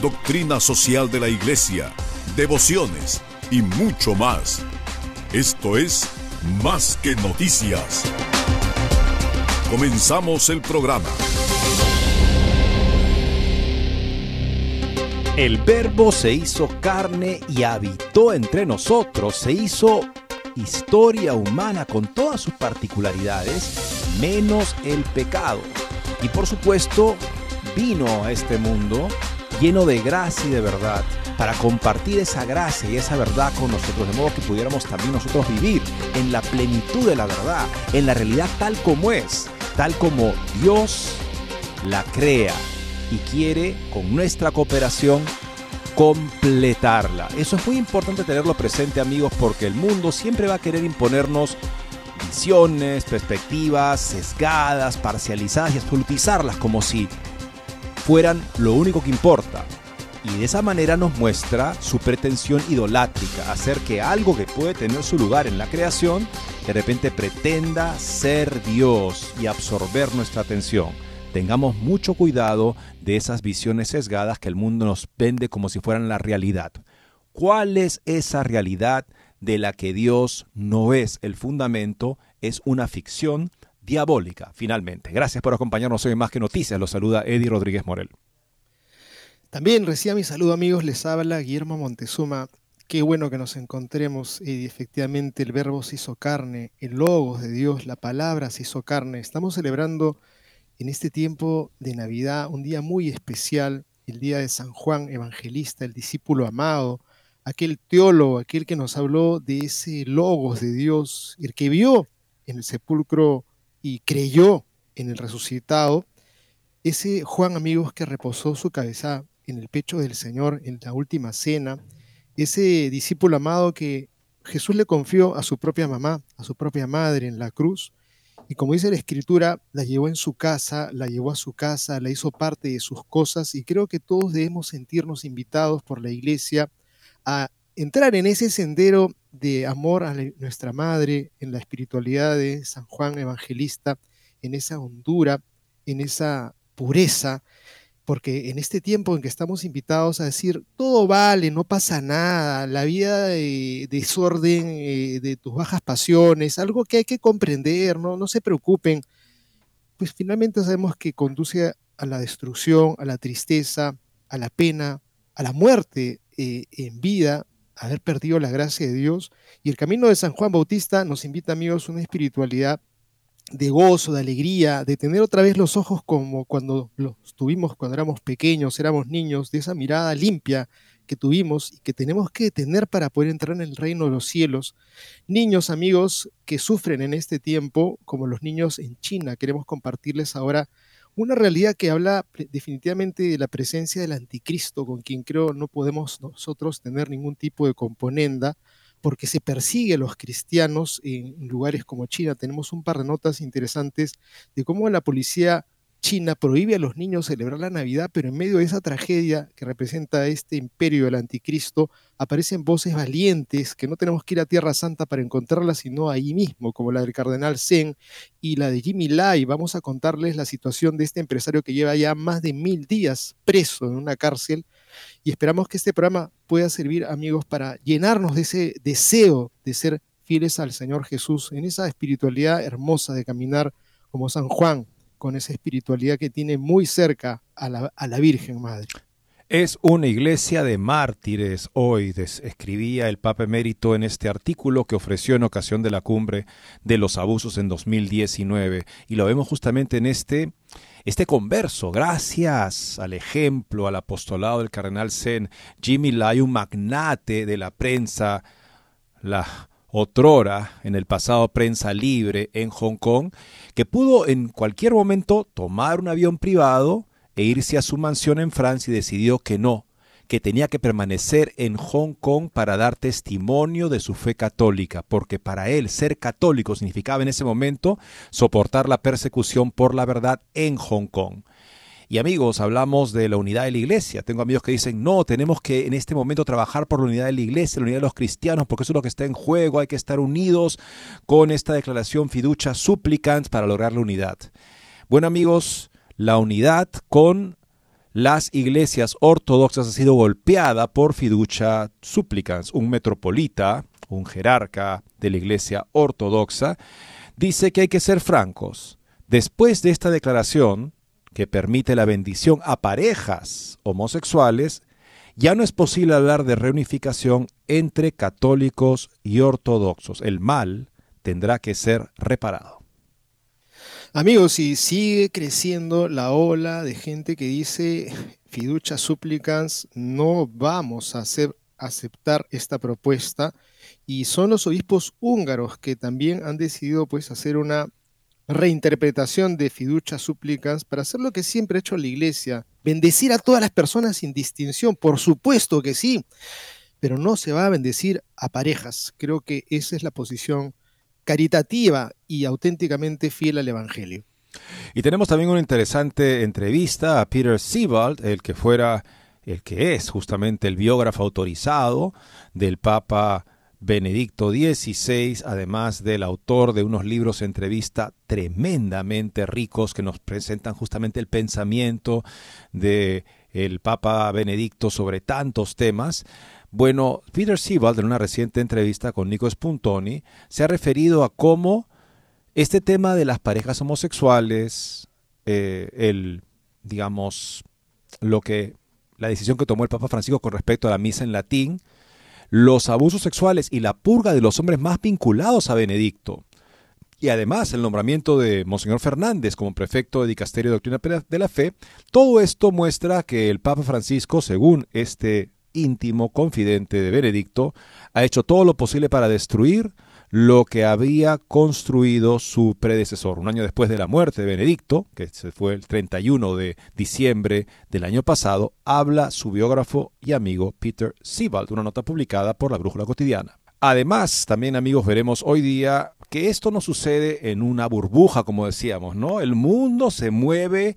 doctrina social de la Iglesia, devociones y mucho más. Esto es Más que Noticias. Comenzamos el programa. El verbo se hizo carne y habitó entre nosotros, se hizo historia humana con todas sus particularidades, menos el pecado. Y por supuesto, vino a este mundo lleno de gracia y de verdad, para compartir esa gracia y esa verdad con nosotros, de modo que pudiéramos también nosotros vivir en la plenitud de la verdad, en la realidad tal como es, tal como Dios la crea y quiere con nuestra cooperación completarla. Eso es muy importante tenerlo presente amigos porque el mundo siempre va a querer imponernos visiones, perspectivas sesgadas, parcializadas y absolutizarlas como si fueran lo único que importa. Y de esa manera nos muestra su pretensión idolátrica, hacer que algo que puede tener su lugar en la creación, de repente pretenda ser Dios y absorber nuestra atención. Tengamos mucho cuidado de esas visiones sesgadas que el mundo nos vende como si fueran la realidad. ¿Cuál es esa realidad de la que Dios no es el fundamento? Es una ficción diabólica, finalmente. Gracias por acompañarnos hoy en Más que Noticias. Los saluda Eddie Rodríguez Morel. También reciba mi saludo amigos, les habla Guillermo Montezuma. Qué bueno que nos encontremos y efectivamente el verbo se hizo carne, el logos de Dios, la palabra se hizo carne. Estamos celebrando en este tiempo de Navidad un día muy especial, el día de San Juan Evangelista, el discípulo amado, aquel teólogo, aquel que nos habló de ese logos de Dios, el que vio en el sepulcro y creyó en el resucitado, ese Juan amigos que reposó su cabeza en el pecho del Señor en la última cena, ese discípulo amado que Jesús le confió a su propia mamá, a su propia madre en la cruz, y como dice la escritura, la llevó en su casa, la llevó a su casa, la hizo parte de sus cosas, y creo que todos debemos sentirnos invitados por la iglesia a entrar en ese sendero de amor a nuestra madre, en la espiritualidad de San Juan Evangelista, en esa hondura, en esa pureza, porque en este tiempo en que estamos invitados a decir, todo vale, no pasa nada, la vida de desorden, eh, de tus bajas pasiones, algo que hay que comprender, ¿no? no se preocupen, pues finalmente sabemos que conduce a la destrucción, a la tristeza, a la pena, a la muerte eh, en vida, haber perdido la gracia de Dios. Y el camino de San Juan Bautista nos invita, amigos, a una espiritualidad de gozo, de alegría, de tener otra vez los ojos como cuando los tuvimos cuando éramos pequeños, éramos niños, de esa mirada limpia que tuvimos y que tenemos que tener para poder entrar en el reino de los cielos. Niños, amigos, que sufren en este tiempo, como los niños en China, queremos compartirles ahora una realidad que habla definitivamente de la presencia del anticristo, con quien creo no podemos nosotros tener ningún tipo de componenda, porque se persigue a los cristianos en lugares como China. Tenemos un par de notas interesantes de cómo la policía China prohíbe a los niños celebrar la Navidad, pero en medio de esa tragedia que representa este imperio del anticristo, aparecen voces valientes que no tenemos que ir a Tierra Santa para encontrarlas, sino ahí mismo, como la del cardenal Zen y la de Jimmy Lai. Vamos a contarles la situación de este empresario que lleva ya más de mil días preso en una cárcel y esperamos que este programa pueda servir, amigos, para llenarnos de ese deseo de ser fieles al Señor Jesús, en esa espiritualidad hermosa de caminar como San Juan, con esa espiritualidad que tiene muy cerca a la, Virgen Madre. Es una iglesia de mártires hoy, escribía el Papa Emérito en este artículo que ofreció en ocasión de la cumbre de los abusos en 2019. Y lo vemos justamente en este, este converso, gracias al ejemplo, al apostolado del cardenal Zen, Jimmy Lai, un magnate de la prensa, la otrora, en el pasado prensa libre en Hong Kong, que pudo en cualquier momento tomar un avión privado, e irse a su mansión en Francia y decidió que no, que tenía que permanecer en Hong Kong para dar testimonio de su fe católica, porque para él ser católico significaba en ese momento soportar la persecución por la verdad en Hong Kong. Y amigos, hablamos de la unidad de la iglesia. Tengo amigos que dicen, no, tenemos que en este momento trabajar por la unidad de la iglesia, la unidad de los cristianos, porque eso es lo que está en juego, hay que estar unidos con esta declaración fiducia supplicans para lograr la unidad. Bueno amigos, la unidad con las iglesias ortodoxas ha sido golpeada por fiducia supplicans. Un metropolita, un jerarca de la iglesia ortodoxa, dice que hay que ser francos. Después de esta declaración, que permite la bendición a parejas homosexuales, ya no es posible hablar de reunificación entre católicos y ortodoxos. El mal tendrá que ser reparado. Amigos, si sigue creciendo la ola de gente que dice fiducia supplicans, no vamos a hacer, aceptar esta propuesta. Y son los obispos húngaros que también han decidido pues, hacer una reinterpretación de fiducia supplicans para hacer lo que siempre ha hecho la iglesia, bendecir a todas las personas sin distinción, por supuesto que sí, pero no se va a bendecir a parejas. Creo que esa es la posición caritativa y auténticamente fiel al Evangelio. Y tenemos también una interesante entrevista a Peter Siebald, el que fuera, el que es justamente el biógrafo autorizado del Papa Benedicto XVI, además del autor de unos libros entrevista tremendamente ricos que nos presentan justamente el pensamiento de el Papa Benedicto sobre tantos temas. Bueno, Peter Siebald, en una reciente entrevista con Nico Spuntoni, se ha referido a cómo este tema de las parejas homosexuales, eh, el, digamos, lo que, la decisión que tomó el Papa Francisco con respecto a la misa en latín, los abusos sexuales y la purga de los hombres más vinculados a Benedicto, y además el nombramiento de Monseñor Fernández como prefecto de Dicasterio de Doctrina de la Fe, todo esto muestra que el Papa Francisco, según este íntimo confidente de Benedicto, ha hecho todo lo posible para destruir lo que había construido su predecesor. Un año después de la muerte de Benedicto, que se fue el 31 de diciembre del año pasado, habla su biógrafo y amigo Peter Siebald, una nota publicada por la Brújula Cotidiana. Además, también amigos, veremos hoy día que esto no sucede en una burbuja, como decíamos, ¿no? El mundo se mueve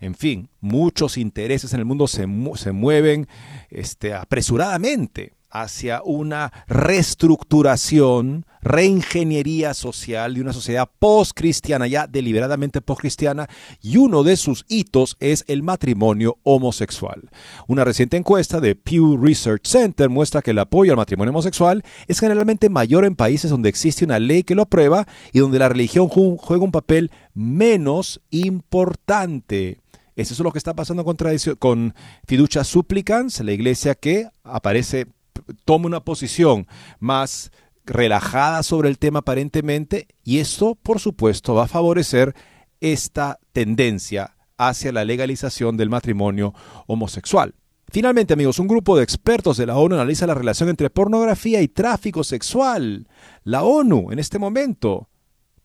en fin, muchos intereses en el mundo se, se mueven este, apresuradamente hacia una reestructuración, reingeniería social de una sociedad post-cristiana, ya deliberadamente post-cristiana, y uno de sus hitos es el matrimonio homosexual. Una reciente encuesta de Pew Research Center muestra que el apoyo al matrimonio homosexual es generalmente mayor en países donde existe una ley que lo aprueba y donde la religión juega un papel menos importante. Eso es lo que está pasando con, con fiducia supplicans, la iglesia que aparece, toma una posición más relajada sobre el tema aparentemente, y esto, por supuesto, va a favorecer esta tendencia hacia la legalización del matrimonio homosexual. Finalmente, amigos, un grupo de expertos de la ONU analiza la relación entre pornografía y tráfico sexual. La ONU, en este momento,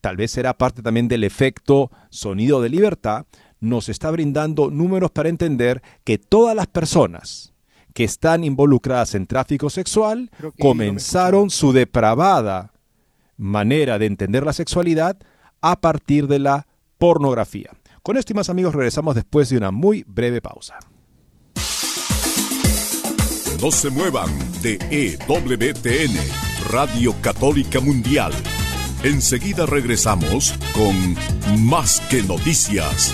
tal vez será parte también del efecto sonido de libertad, nos está brindando números para entender que todas las personas que están involucradas en tráfico sexual comenzaron su depravada manera de entender la sexualidad a partir de la pornografía. Con esto y más amigos regresamos después de una muy breve pausa. No se muevan de EWTN, Radio Católica Mundial. Enseguida regresamos con Más que Noticias.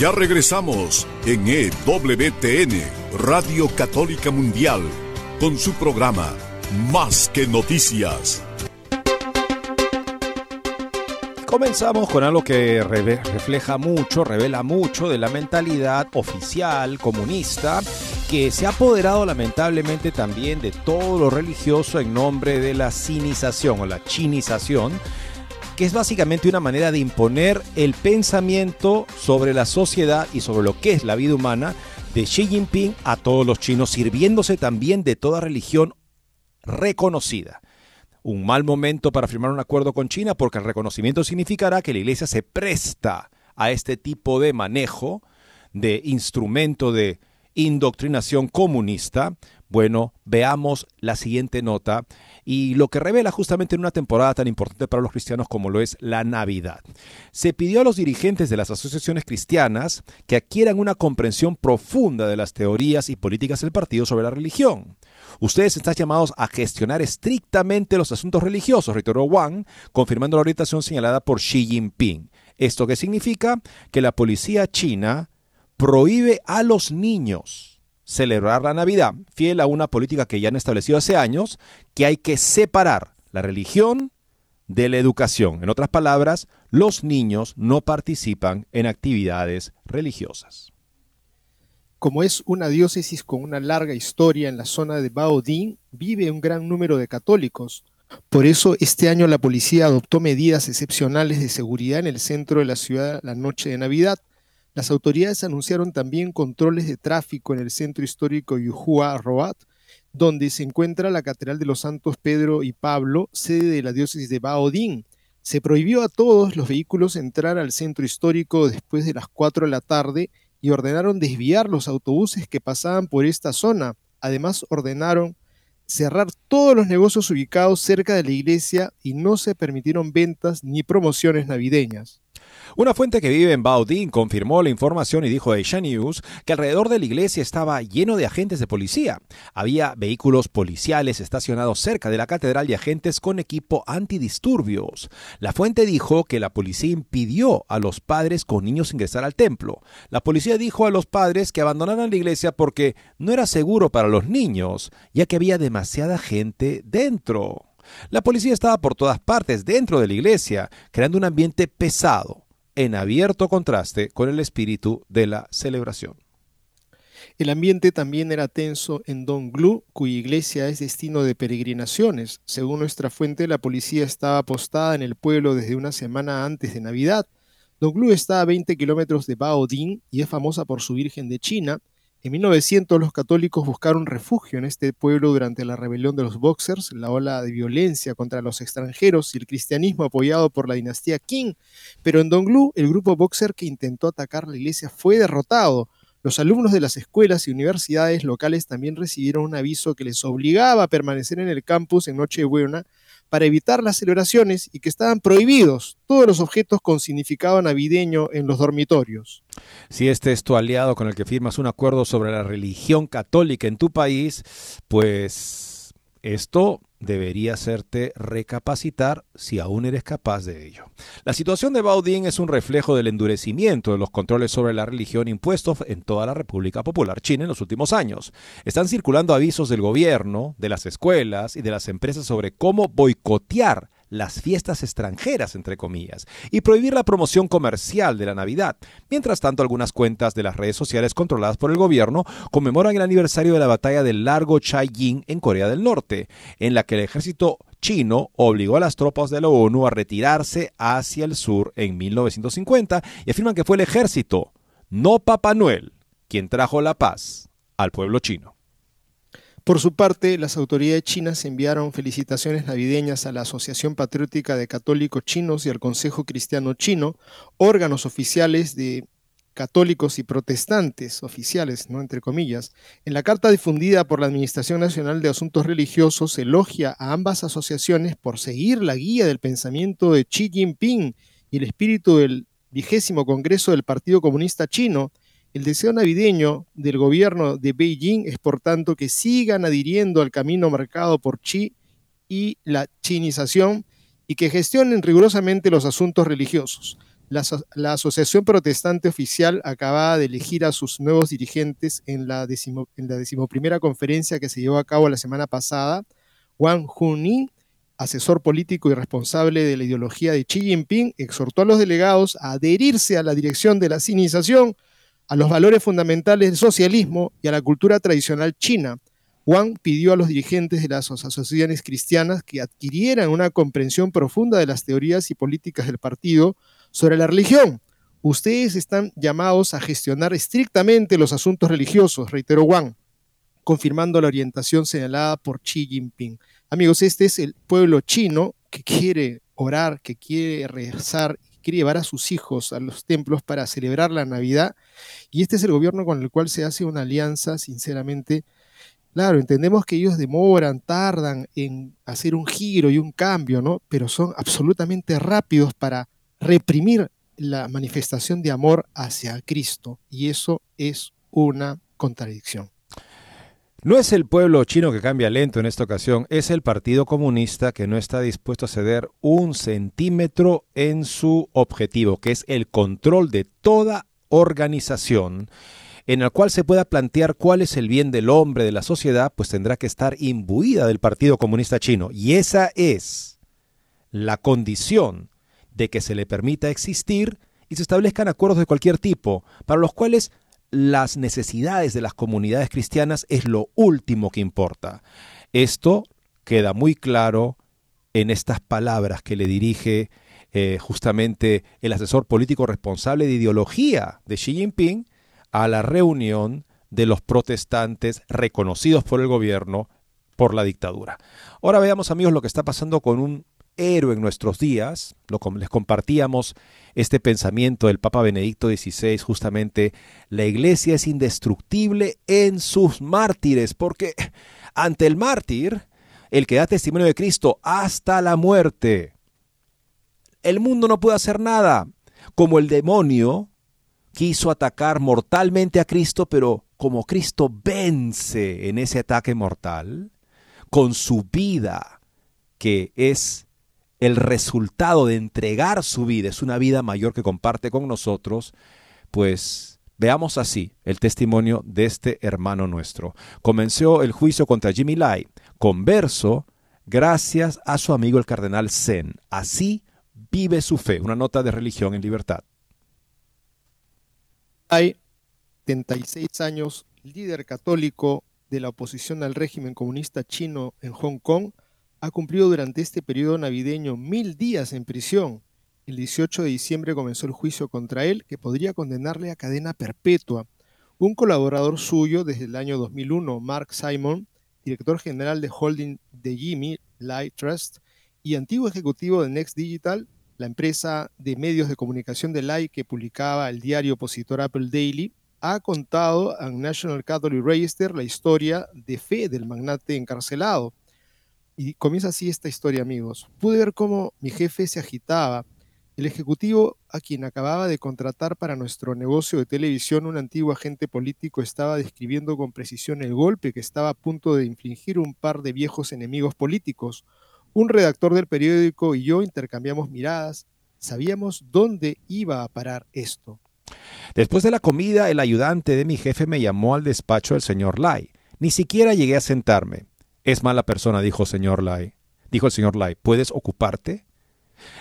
Ya regresamos en EWTN, Radio Católica Mundial, con su programa Más que Noticias. Comenzamos con algo que refleja mucho, revela mucho de la mentalidad oficial comunista que se ha apoderado lamentablemente también de todo lo religioso en nombre de la cinización o la chinización que es básicamente una manera de imponer el pensamiento sobre la sociedad y sobre lo que es la vida humana de Xi Jinping a todos los chinos, sirviéndose también de toda religión reconocida. Un mal momento para firmar un acuerdo con China porque el reconocimiento significará que la iglesia se presta a este tipo de manejo de instrumento de indoctrinación comunista. Bueno, veamos la siguiente nota y lo que revela justamente en una temporada tan importante para los cristianos como lo es la Navidad. Se pidió a los dirigentes de las asociaciones cristianas que adquieran una comprensión profunda de las teorías y políticas del partido sobre la religión. Ustedes están llamados a gestionar estrictamente los asuntos religiosos, reiteró Wang, confirmando la orientación señalada por Xi Jinping. ¿Esto qué significa? Que la policía china prohíbe a los niños celebrar la Navidad, fiel a una política que ya han establecido hace años, que hay que separar la religión de la educación. En otras palabras, los niños no participan en actividades religiosas. Como es una diócesis con una larga historia en la zona de Baoding, vive un gran número de católicos. Por eso este año la policía adoptó medidas excepcionales de seguridad en el centro de la ciudad la noche de Navidad. Las autoridades anunciaron también controles de tráfico en el centro histórico Yuhua Roat, donde se encuentra la Catedral de los Santos Pedro y Pablo, sede de la diócesis de Baodín. Se prohibió a todos los vehículos entrar al centro histórico después de las 4 de la tarde y ordenaron desviar los autobuses que pasaban por esta zona. Además ordenaron cerrar todos los negocios ubicados cerca de la iglesia y no se permitieron ventas ni promociones navideñas. Una fuente que vive en Baodín confirmó la información y dijo a Asia News que alrededor de la iglesia estaba lleno de agentes de policía. Había vehículos policiales estacionados cerca de la catedral y agentes con equipo antidisturbios. La fuente dijo que la policía impidió a los padres con niños ingresar al templo. La policía dijo a los padres que abandonaran la iglesia porque no era seguro para los niños, ya que había demasiada gente dentro. La policía estaba por todas partes dentro de la iglesia, creando un ambiente pesado, en abierto contraste con el espíritu de la celebración. El ambiente también era tenso en Donglu, cuya iglesia es destino de peregrinaciones. Según nuestra fuente, la policía estaba postada en el pueblo desde una semana antes de Navidad. Donglu está a 20 kilómetros de Baoding y es famosa por su Virgen de China, en 1900 los católicos buscaron refugio en este pueblo durante la rebelión de los Boxers, la ola de violencia contra los extranjeros y el cristianismo apoyado por la dinastía Qing, pero en Donglu el grupo Boxer que intentó atacar la iglesia fue derrotado. Los alumnos de las escuelas y universidades locales también recibieron un aviso que les obligaba a permanecer en el campus en Nochebuena para evitar las celebraciones y que estaban prohibidos todos los objetos con significado navideño en los dormitorios. Si este es tu aliado con el que firmas un acuerdo sobre la religión católica en tu país, pues esto debería hacerte recapacitar si aún eres capaz de ello. La situación de Baudín es un reflejo del endurecimiento de los controles sobre la religión impuestos en toda la República Popular China en los últimos años. Están circulando avisos del gobierno, de las escuelas y de las empresas sobre cómo boicotear las fiestas extranjeras, entre comillas, y prohibir la promoción comercial de la Navidad. Mientras tanto, algunas cuentas de las redes sociales controladas por el gobierno conmemoran el aniversario de la batalla del Largo Chai-Yin en Corea del Norte, en la que el ejército chino obligó a las tropas de la ONU a retirarse hacia el sur en 1950 y afirman que fue el ejército, no Papá Noel, quien trajo la paz al pueblo chino. Por su parte, las autoridades chinas enviaron felicitaciones navideñas a la Asociación Patriótica de Católicos Chinos y al Consejo Cristiano Chino, órganos oficiales de católicos y protestantes oficiales, ¿no? entre comillas. En la carta difundida por la Administración Nacional de Asuntos Religiosos, elogia a ambas asociaciones por seguir la guía del pensamiento de Xi Jinping y el espíritu del vigésimo Congreso del Partido Comunista Chino. El deseo navideño del gobierno de Beijing es, por tanto, que sigan adhiriendo al camino marcado por Xi y la chinización y que gestionen rigurosamente los asuntos religiosos. La, Asociación Protestante Oficial acababa de elegir a sus nuevos dirigentes en la, decimoprimera conferencia que se llevó a cabo la semana pasada. Wang Hunin, asesor político y responsable de la ideología de Xi Jinping, exhortó a los delegados a adherirse a la dirección de la sinización, a los valores fundamentales del socialismo y a la cultura tradicional china. Wang pidió a los dirigentes de las asociaciones cristianas que adquirieran una comprensión profunda de las teorías y políticas del partido, sobre la religión. Ustedes están llamados a gestionar estrictamente los asuntos religiosos, reiteró Wang, confirmando la orientación señalada por Xi Jinping. Amigos, este es el pueblo chino que quiere orar, que quiere rezar, quiere llevar a sus hijos a los templos para celebrar la Navidad. Y este es el gobierno con el cual se hace una alianza, sinceramente. Claro, entendemos que ellos demoran, tardan en hacer un giro y un cambio, ¿no? Pero son absolutamente rápidos para reprimir la manifestación de amor hacia Cristo y eso es una contradicción. No es el pueblo chino que cambia lento en esta ocasión, es el Partido Comunista que no está dispuesto a ceder un centímetro en su objetivo, que es el control de toda organización en el cual se pueda plantear cuál es el bien del hombre, de la sociedad, pues tendrá que estar imbuida del Partido Comunista Chino. Y esa es la condición de que se le permita existir y se establezcan acuerdos de cualquier tipo, para los cuales las necesidades de las comunidades cristianas es lo último que importa. Esto queda muy claro en estas palabras que le dirige eh, justamente el asesor político responsable de ideología de Xi Jinping a la reunión de los protestantes reconocidos por el gobierno por la dictadura. Ahora veamos amigos lo que está pasando con un héroe en nuestros días. Les compartíamos este pensamiento del Papa Benedicto XVI, justamente, la iglesia es indestructible en sus mártires, porque ante el mártir, el que da testimonio de Cristo hasta la muerte, el mundo no puede hacer nada, como el demonio quiso atacar mortalmente a Cristo, pero como Cristo vence en ese ataque mortal, con su vida, que es el resultado de entregar su vida es una vida mayor que comparte con nosotros, pues veamos así el testimonio de este hermano nuestro. Comenzó el juicio contra Jimmy Lai, converso, gracias a su amigo el cardenal Zen. Así vive su fe, una nota de religión en libertad. Hay 76 años, líder católico de la oposición al régimen comunista chino en Hong Kong, ha cumplido durante este periodo navideño mil días en prisión. El 18 de diciembre comenzó el juicio contra él, que podría condenarle a cadena perpetua. Un colaborador suyo desde el año 2001, Mark Simon, director general de holding de Jimmy Light Trust y antiguo ejecutivo de Next Digital, la empresa de medios de comunicación de Light que publicaba el diario opositor Apple Daily, ha contado a National Catholic Register la historia de fe del magnate encarcelado. Y comienza así esta historia, amigos. Pude ver cómo mi jefe se agitaba. El ejecutivo a quien acababa de contratar para nuestro negocio de televisión, un antiguo agente político, estaba describiendo con precisión el golpe que estaba a punto de infligir un par de viejos enemigos políticos. Un redactor del periódico y yo intercambiamos miradas. Sabíamos dónde iba a parar esto. Después de la comida, el ayudante de mi jefe me llamó al despacho del señor Lai. Ni siquiera llegué a sentarme. Es mala persona, dijo señor Lai. dijo el señor Lai. ¿Puedes ocuparte?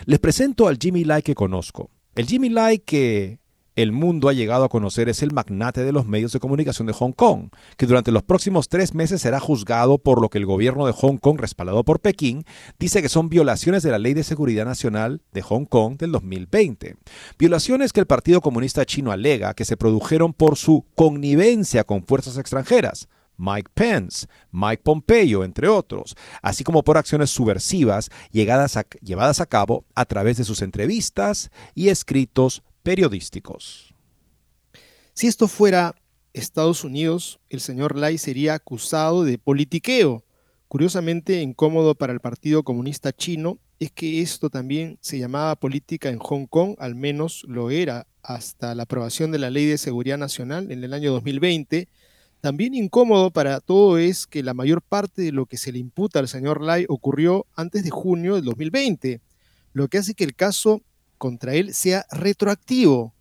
Les presento al Jimmy Lai que conozco. El Jimmy Lai que el mundo ha llegado a conocer es el magnate de los medios de comunicación de Hong Kong, que durante los próximos tres meses será juzgado por lo que el gobierno de Hong Kong, respaldado por Pekín, dice que son violaciones de la Ley de Seguridad Nacional de Hong Kong del 2020. Violaciones que el Partido Comunista Chino alega que se produjeron por su connivencia con fuerzas extranjeras. Mike Pence, Mike Pompeo, entre otros, así como por acciones subversivas llevadas a cabo a través de sus entrevistas y escritos periodísticos. Si esto fuera Estados Unidos, el señor Lai sería acusado de politiqueo. Curiosamente incómodo para el Partido Comunista Chino es que esto también se llamaba política en Hong Kong, al menos lo era hasta la aprobación de la Ley de Seguridad Nacional en el año 2020. También incómodo para todo es que la mayor parte de lo que se le imputa al señor Lai ocurrió antes de junio del 2020, lo que hace que el caso contra él sea retroactivo.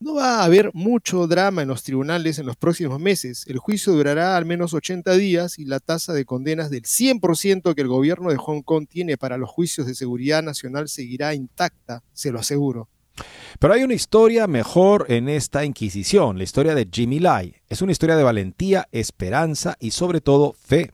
No va a haber mucho drama en los tribunales en los próximos meses. El juicio durará al menos 80 días y la tasa de condenas del 100% que el gobierno de Hong Kong tiene para los juicios de seguridad nacional seguirá intacta, se lo aseguro. Pero hay una historia mejor en esta Inquisición, la historia de Jimmy Lai. Es una historia de valentía, esperanza y sobre todo fe.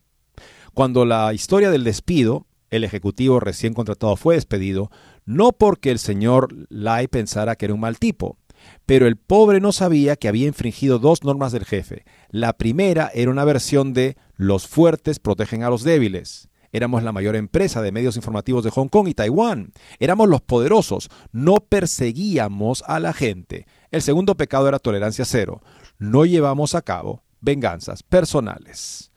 Cuando la historia del despido, el ejecutivo recién contratado fue despedido, no porque el señor Lai pensara que era un mal tipo, pero el pobre no sabía que había infringido dos normas del jefe. La primera era una versión de los fuertes protegen a los débiles. Éramos la mayor empresa de medios informativos de Hong Kong y Taiwán. Éramos los poderosos. No perseguíamos a la gente. El segundo pecado era tolerancia cero. No llevamos a cabo venganzas personales.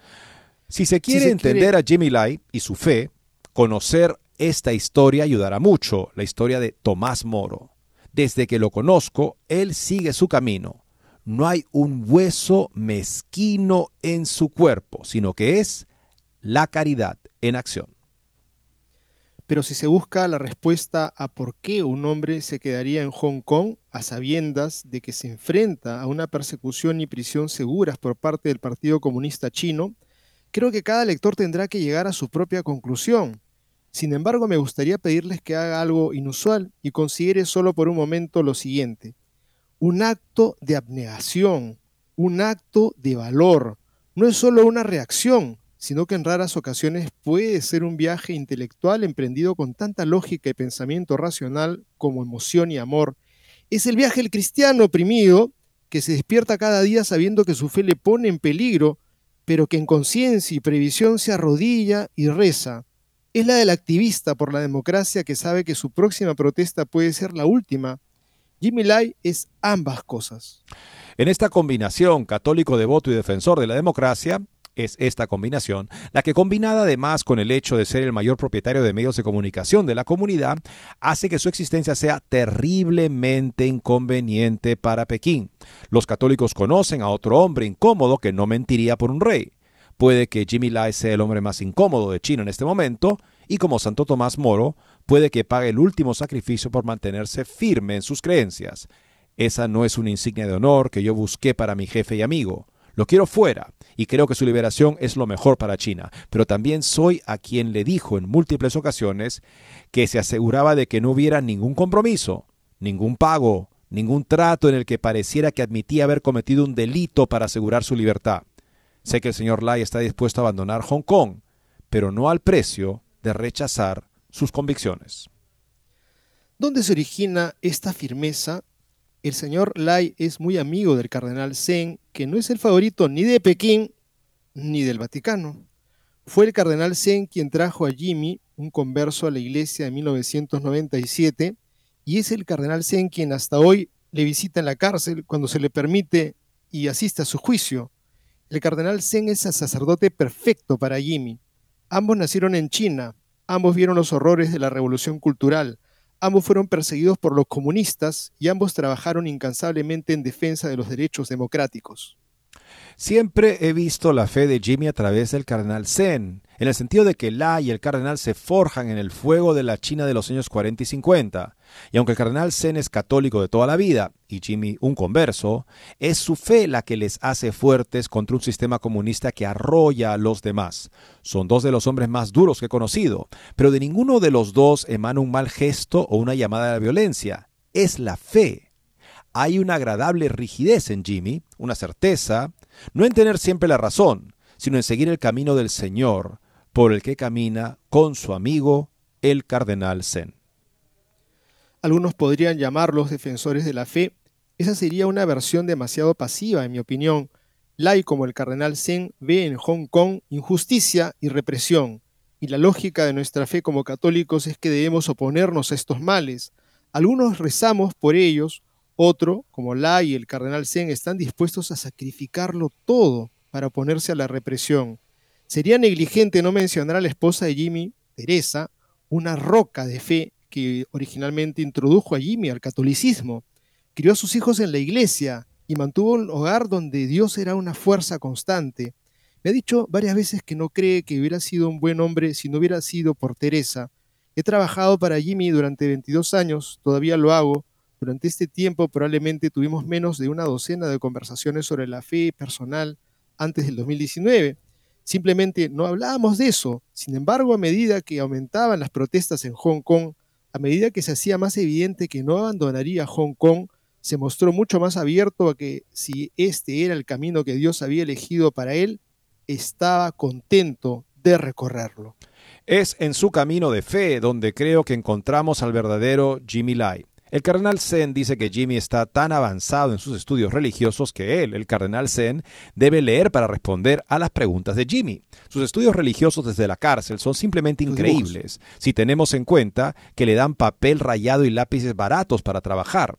Si se quiere entender a Jimmy Lai y su fe, conocer esta historia ayudará mucho, la historia de Tomás Moro. Desde que lo conozco, él sigue su camino. No hay un hueso mezquino en su cuerpo, sino que es la caridad en acción. Pero si se busca la respuesta a por qué un hombre se quedaría en Hong Kong a sabiendas de que se enfrenta a una persecución y prisión seguras por parte del Partido Comunista Chino, creo que cada lector tendrá que llegar a su propia conclusión. Sin embargo, me gustaría pedirles que haga algo inusual y considere solo por un momento lo siguiente. Un acto de abnegación, un acto de valor. No es solo una reacción, sino que en raras ocasiones puede ser un viaje intelectual emprendido con tanta lógica y pensamiento racional como emoción y amor. Es el viaje del cristiano oprimido que se despierta cada día sabiendo que su fe le pone en peligro, pero que en conciencia y previsión se arrodilla y reza es la del activista por la democracia que sabe que su próxima protesta puede ser la última. Jimmy Lai es ambas cosas. En esta combinación, católico devoto y defensor de la democracia, es esta combinación, la que combinada además con el hecho de ser el mayor propietario de medios de comunicación de la comunidad, hace que su existencia sea terriblemente inconveniente para Pekín. Los católicos conocen a otro hombre incómodo que no mentiría por un rey. Puede que Jimmy Lai sea el hombre más incómodo de China en este momento, y como Santo Tomás Moro, puede que pague el último sacrificio por mantenerse firme en sus creencias. Esa no es una insignia de honor que yo busqué para mi jefe y amigo. Lo quiero fuera, y creo que su liberación es lo mejor para China, pero también soy a quien le dijo en múltiples ocasiones que se aseguraba de que no hubiera ningún compromiso, ningún pago, ningún trato en el que pareciera que admitía haber cometido un delito para asegurar su libertad. Sé que el señor Lai está dispuesto a abandonar Hong Kong, pero no al precio de rechazar sus convicciones. ¿Dónde se origina esta firmeza? El señor Lai es muy amigo del cardenal Zeng, que no es el favorito ni de Pekín ni del Vaticano. Fue el cardenal Zeng quien trajo a Jimmy, un converso a la iglesia en 1997, y es el cardenal Zeng quien hasta hoy le visita en la cárcel cuando se le permite y asiste a su juicio. El cardenal Zen es el sacerdote perfecto para Jimmy. Ambos nacieron en China, ambos vieron los horrores de la revolución cultural, ambos fueron perseguidos por los comunistas y ambos trabajaron incansablemente en defensa de los derechos democráticos. Siempre he visto la fe de Jimmy a través del cardenal Zen, en el sentido de que La y el cardenal se forjan en el fuego de la China de los años 40 y 50. Y aunque el cardenal Zen es católico de toda la vida y Jimmy un converso, es su fe la que les hace fuertes contra un sistema comunista que arrolla a los demás. Son dos de los hombres más duros que he conocido, pero de ninguno de los dos emana un mal gesto o una llamada a la violencia. Es la fe. Hay una agradable rigidez en Jimmy, una certeza, no en tener siempre la razón, sino en seguir el camino del Señor, por el que camina con su amigo el cardenal Zen. Algunos podrían llamarlos defensores de la fe. Esa sería una versión demasiado pasiva, en mi opinión. Lai, como el cardenal Zen, ve en Hong Kong injusticia y represión. Y la lógica de nuestra fe como católicos es que debemos oponernos a estos males. Algunos rezamos por ellos, otro, como Lai y el cardenal Zen, están dispuestos a sacrificarlo todo para oponerse a la represión. Sería negligente no mencionar a la esposa de Jimmy, Teresa, una roca de fe que originalmente introdujo a Jimmy al catolicismo. Crió a sus hijos en la iglesia y mantuvo un hogar donde Dios era una fuerza constante. Me ha dicho varias veces que no cree que hubiera sido un buen hombre si no hubiera sido por Teresa. He trabajado para Jimmy durante 22 años, todavía lo hago, durante este tiempo probablemente tuvimos menos de una docena de conversaciones sobre la fe personal antes del 2019. Simplemente no hablábamos de eso. Sin embargo, a medida que aumentaban las protestas en Hong Kong, a medida que se hacía más evidente que no abandonaría Hong Kong, se mostró mucho más abierto a que si este era el camino que Dios había elegido para él, estaba contento de recorrerlo. Es en su camino de fe donde creo que encontramos al verdadero Jimmy Lai. El cardenal Zen dice que Jimmy está tan avanzado en sus estudios religiosos que él, el cardenal Zen, debe leer para responder a las preguntas de Jimmy. Sus estudios religiosos desde la cárcel son simplemente increíbles, si tenemos en cuenta que le dan papel rayado y lápices baratos para trabajar.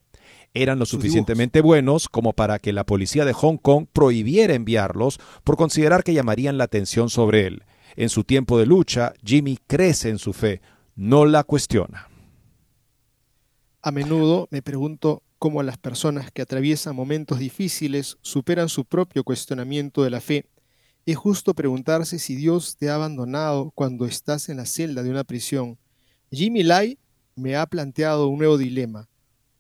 Eran lo suficientemente buenos como para que la policía de Hong Kong prohibiera enviarlos por considerar que llamarían la atención sobre él. En su tiempo de lucha, Jimmy crece en su fe, no la cuestiona. A menudo me pregunto cómo las personas que atraviesan momentos difíciles superan su propio cuestionamiento de la fe. Es justo preguntarse si Dios te ha abandonado cuando estás en la celda de una prisión. Jimmy Lai me ha planteado un nuevo dilema.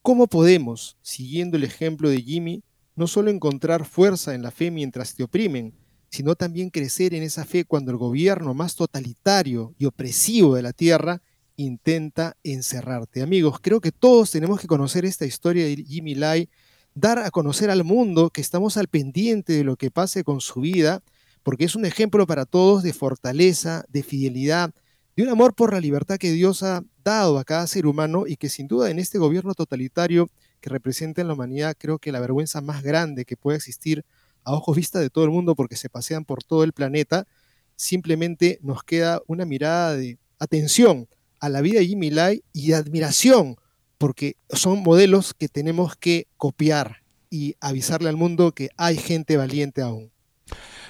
¿Cómo podemos, siguiendo el ejemplo de Jimmy, no solo encontrar fuerza en la fe mientras te oprimen, sino también crecer en esa fe cuando el gobierno más totalitario y opresivo de la tierra intenta encerrarte. Amigos, creo que todos tenemos que conocer esta historia de Jimmy Lai, dar a conocer al mundo que estamos al pendiente de lo que pase con su vida, porque es un ejemplo para todos de fortaleza, de fidelidad, de un amor por la libertad que Dios ha dado a cada ser humano y que sin duda en este gobierno totalitario que representa en la humanidad, creo que la vergüenza más grande que puede existir a ojos vista de todo el mundo porque se pasean por todo el planeta, simplemente nos queda una mirada de atención a la vida de Jimmy Lai y admiración, porque son modelos que tenemos que copiar y avisarle al mundo que hay gente valiente aún.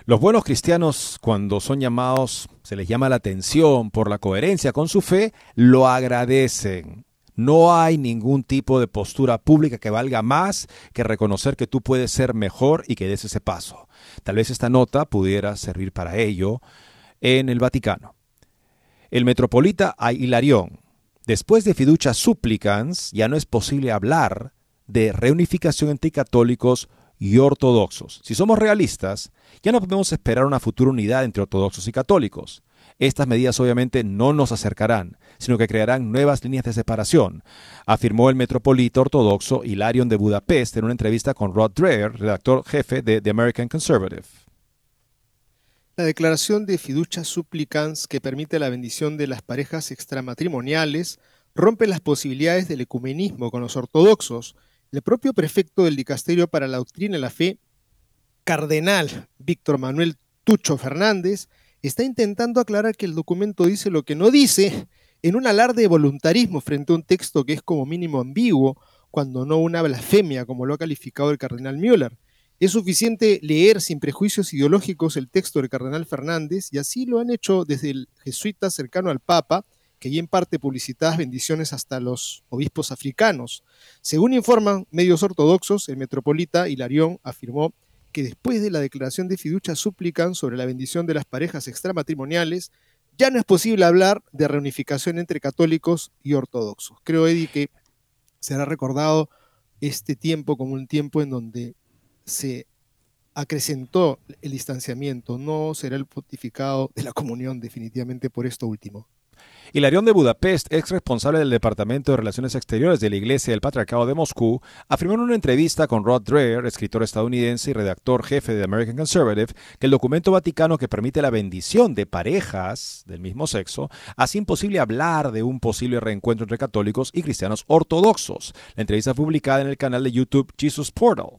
Los buenos cristianos, cuando son llamados, se les llama la atención por la coherencia con su fe, lo agradecen. No hay ningún tipo de postura pública que valga más que reconocer que tú puedes ser mejor y que des ese paso. Tal vez esta nota pudiera servir para ello en el Vaticano. El metropolita a Hilarión. Después de fiducia supplicans, ya no es posible hablar de reunificación entre católicos y ortodoxos. Si somos realistas, ya no podemos esperar una futura unidad entre ortodoxos y católicos. Estas medidas obviamente no nos acercarán, sino que crearán nuevas líneas de separación, afirmó el metropolita ortodoxo Hilarion de Budapest en una entrevista con Rod Dreher, redactor jefe de The American Conservative. La declaración de fiducia supplicans que permite la bendición de las parejas extramatrimoniales rompe las posibilidades del ecumenismo con los ortodoxos. El propio prefecto del Dicasterio para la Doctrina y la Fe, cardenal Víctor Manuel Tucho Fernández, está intentando aclarar que el documento dice lo que no dice en un alarde de voluntarismo frente a un texto que es como mínimo ambiguo, cuando no una blasfemia, como lo ha calificado el cardenal Müller. Es suficiente leer sin prejuicios ideológicos el texto del cardenal Fernández y así lo han hecho desde el jesuita cercano al Papa, que ya parte publicitadas bendiciones hasta los obispos africanos. Según informan medios ortodoxos, el metropolita Hilarión afirmó que después de la declaración de fiducia suplican sobre la bendición de las parejas extramatrimoniales, ya no es posible hablar de reunificación entre católicos y ortodoxos. Creo, Eddie, que será recordado este tiempo como un tiempo en donde se acrecentó el distanciamiento, no será el pontificado de la comunión definitivamente por esto último. Hilarión de Budapest, ex responsable del Departamento de Relaciones Exteriores de la Iglesia del Patriarcado de Moscú, afirmó en una entrevista con Rod Dreher, escritor estadounidense y redactor jefe de American Conservative, que el documento vaticano que permite la bendición de parejas del mismo sexo hace imposible hablar de un posible reencuentro entre católicos y cristianos ortodoxos. La entrevista publicada en el canal de YouTube Jesus Portal.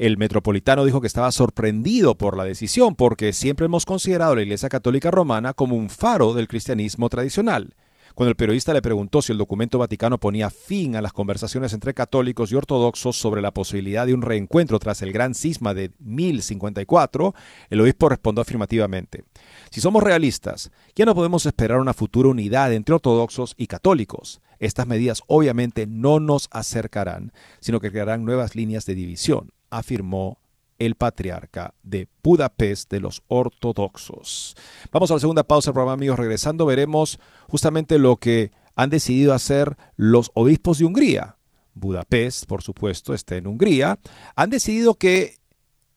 El metropolitano dijo que estaba sorprendido por la decisión porque siempre hemos considerado a la Iglesia Católica Romana como un faro del cristianismo tradicional. Cuando el periodista le preguntó si el documento vaticano ponía fin a las conversaciones entre católicos y ortodoxos sobre la posibilidad de un reencuentro tras el gran cisma de 1054, el obispo respondió afirmativamente. Si somos realistas, ya no podemos esperar una futura unidad entre ortodoxos y católicos. Estas medidas obviamente no nos acercarán, sino que crearán nuevas líneas de división afirmó el patriarca de Budapest de los ortodoxos. Vamos a la segunda pausa del programa, amigos. Regresando veremos justamente lo que han decidido hacer los obispos de Hungría. Budapest, por supuesto, está en Hungría. Han decidido que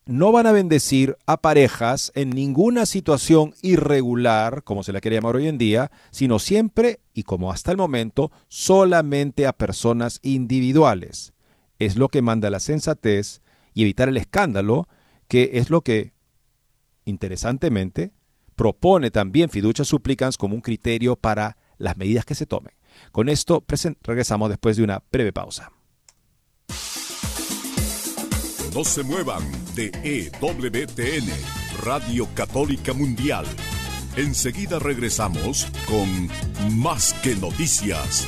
no van a bendecir a parejas en ninguna situación irregular, como se la quiere llamar hoy en día, sino siempre y como hasta el momento, solamente a personas individuales. Es lo que manda la sensatez y evitar el escándalo, que es lo que, interesantemente, propone también Fiducia Supplicans como un criterio para las medidas que se tomen. Con esto regresamos después de una breve pausa. No se muevan de EWTN, Radio Católica Mundial. Enseguida regresamos con Más que Noticias.